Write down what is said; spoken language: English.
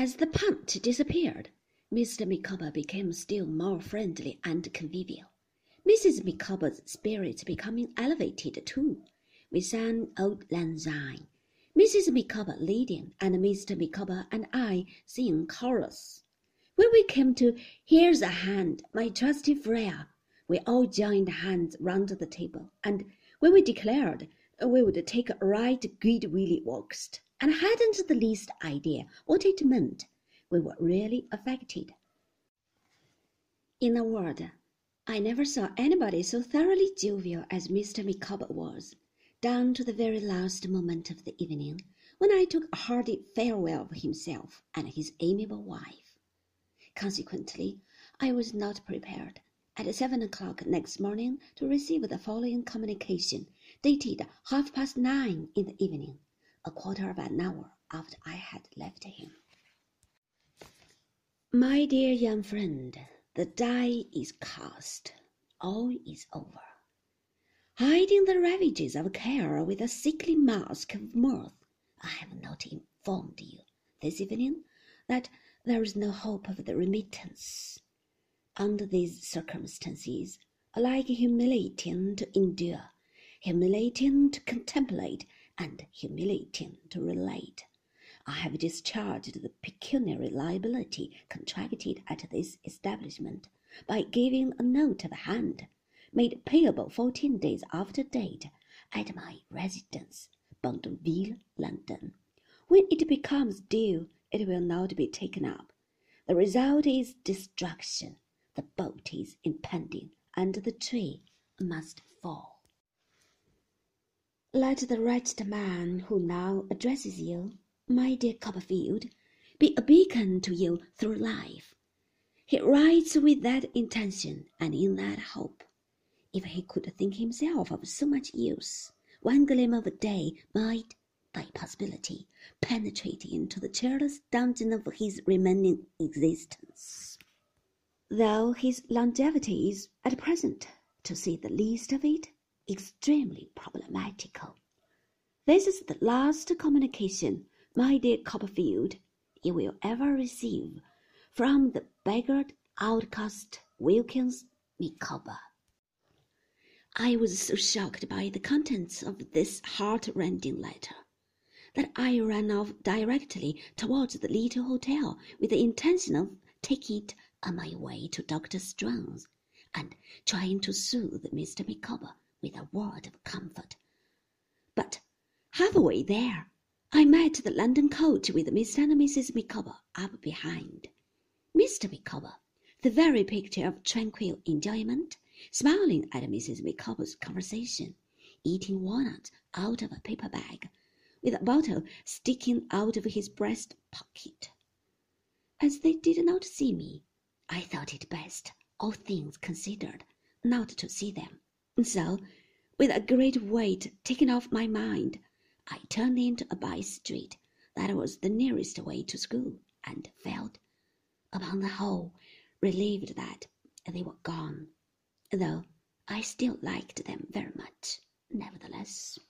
As the punt disappeared, Mr. Micawber became still more friendly and convivial. Mrs. Micawber's spirits becoming elevated too. We sang Auld Lang Syne, Mrs. Micawber leading, and Mr. Micawber and I singing chorus. When we came to Here's a Hand, My Trusty Freya, we all joined hands round the table, and when we declared we would take a right good Willie Waught, and hadn't the least idea what it meant, we were really affected. In a word, I never saw anybody so thoroughly jovial as Mr. Micawber was, down to the very last moment of the evening, when I took a hearty farewell of himself and his amiable wife. Consequently, I was not prepared at seven o'clock next morning to receive the following communication, dated half past nine in the evening, a quarter of an hour after I had left him. My dear young friend, the die is cast. All is over. Hiding the ravages of care with a sickly mask of mirth, I have not informed you this evening that there is no hope of the remittance. Under these circumstances, alike humiliating to endure, humiliating to contemplate, and humiliating to relate, I have discharged the pecuniary liability contracted at this establishment by giving a note of hand, made payable fourteen days after date, at my residence, Pentonville, London. When it becomes due, it will not be taken up. The result is destruction. The bolt is impending, and the tree must fall. Let the wretched man who now addresses you my dear Copperfield, be a beacon to you through life. He writes with that intention and in that hope. If he could think himself of so much use, one gleam of a day might, by possibility, penetrate into the cheerless dungeon of his remaining existence. Though his longevity is, at present, to say the least of it, extremely problematical. This is the last communication my dear Copperfield, you will ever receive from the beggared outcast Wilkins Micawber. I was so shocked by the contents of this heart-rending letter that I ran off directly towards the little hotel with the intention of taking it on my way to Dr. Strong's and trying to soothe Mr. Micawber with a word of comfort. But halfway there, I met the London coach with Mr. and Mrs. Micawber up behind. Mr. Micawber, the very picture of tranquil enjoyment, smiling at Mrs. Micawber's conversation, eating walnuts out of a paper bag, with a bottle sticking out of his breast pocket. As they did not see me, I thought it best, all things considered, not to see them. So, with a great weight taken off my mind, I turned into a by street that was the nearest way to school, and felt, upon the whole, relieved that they were gone, though I still liked them very much, nevertheless.